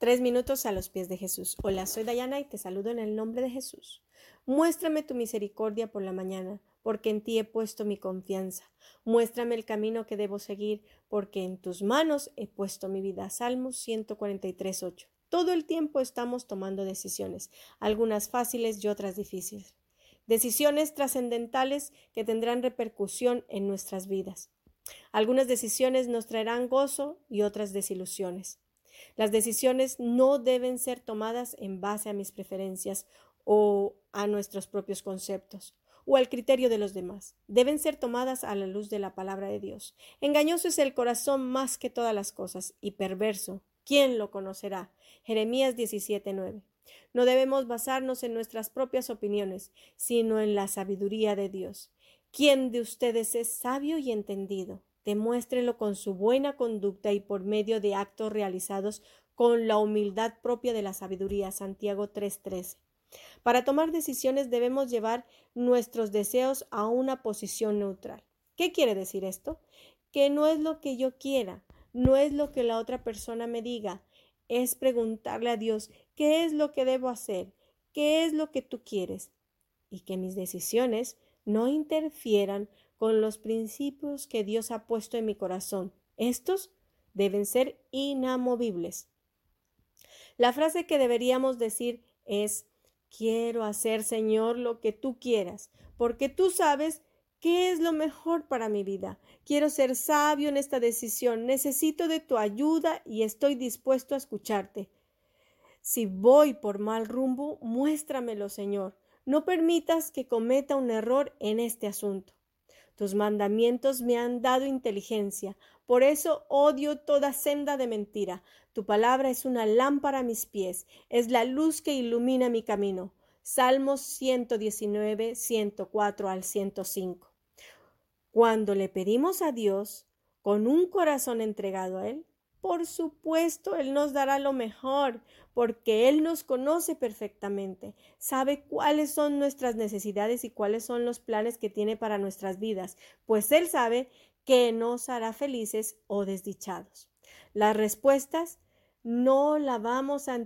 Tres minutos a los pies de Jesús. Hola, soy Dayana y te saludo en el nombre de Jesús. Muéstrame tu misericordia por la mañana, porque en ti he puesto mi confianza. Muéstrame el camino que debo seguir, porque en tus manos he puesto mi vida. Salmos 143, 8. Todo el tiempo estamos tomando decisiones, algunas fáciles y otras difíciles. Decisiones trascendentales que tendrán repercusión en nuestras vidas. Algunas decisiones nos traerán gozo y otras desilusiones. Las decisiones no deben ser tomadas en base a mis preferencias o a nuestros propios conceptos o al criterio de los demás. Deben ser tomadas a la luz de la palabra de Dios. Engañoso es el corazón más que todas las cosas y perverso. ¿Quién lo conocerá? Jeremías 17:9. No debemos basarnos en nuestras propias opiniones, sino en la sabiduría de Dios. ¿Quién de ustedes es sabio y entendido? Demuéstrelo con su buena conducta y por medio de actos realizados con la humildad propia de la sabiduría. Santiago 3:13. Para tomar decisiones debemos llevar nuestros deseos a una posición neutral. ¿Qué quiere decir esto? Que no es lo que yo quiera, no es lo que la otra persona me diga, es preguntarle a Dios qué es lo que debo hacer, qué es lo que tú quieres, y que mis decisiones no interfieran con los principios que Dios ha puesto en mi corazón. Estos deben ser inamovibles. La frase que deberíamos decir es Quiero hacer, Señor, lo que tú quieras, porque tú sabes qué es lo mejor para mi vida. Quiero ser sabio en esta decisión. Necesito de tu ayuda y estoy dispuesto a escucharte. Si voy por mal rumbo, muéstramelo, Señor. No permitas que cometa un error en este asunto. Tus mandamientos me han dado inteligencia, por eso odio toda senda de mentira. Tu palabra es una lámpara a mis pies, es la luz que ilumina mi camino. Salmos 119, 104 al 105. Cuando le pedimos a Dios con un corazón entregado a Él, por supuesto, Él nos dará lo mejor, porque Él nos conoce perfectamente, sabe cuáles son nuestras necesidades y cuáles son los planes que tiene para nuestras vidas, pues Él sabe que nos hará felices o desdichados. Las respuestas no la vamos a,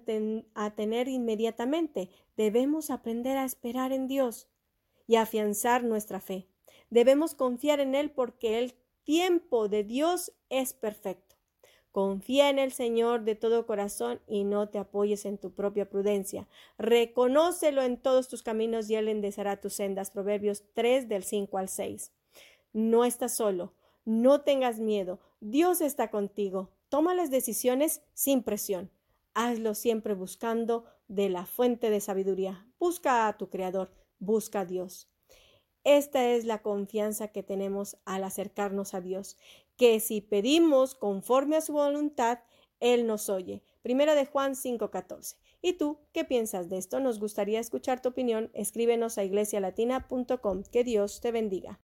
a tener inmediatamente, debemos aprender a esperar en Dios y afianzar nuestra fe. Debemos confiar en Él porque el tiempo de Dios es perfecto. Confía en el Señor de todo corazón y no te apoyes en tu propia prudencia. Reconócelo en todos tus caminos y Él enderezará tus sendas. Proverbios 3 del 5 al 6. No estás solo. No tengas miedo. Dios está contigo. Toma las decisiones sin presión. Hazlo siempre buscando de la fuente de sabiduría. Busca a tu Creador. Busca a Dios. Esta es la confianza que tenemos al acercarnos a Dios, que si pedimos conforme a su voluntad, Él nos oye. Primera de Juan 5:14. ¿Y tú qué piensas de esto? Nos gustaría escuchar tu opinión. Escríbenos a iglesialatina.com. Que Dios te bendiga.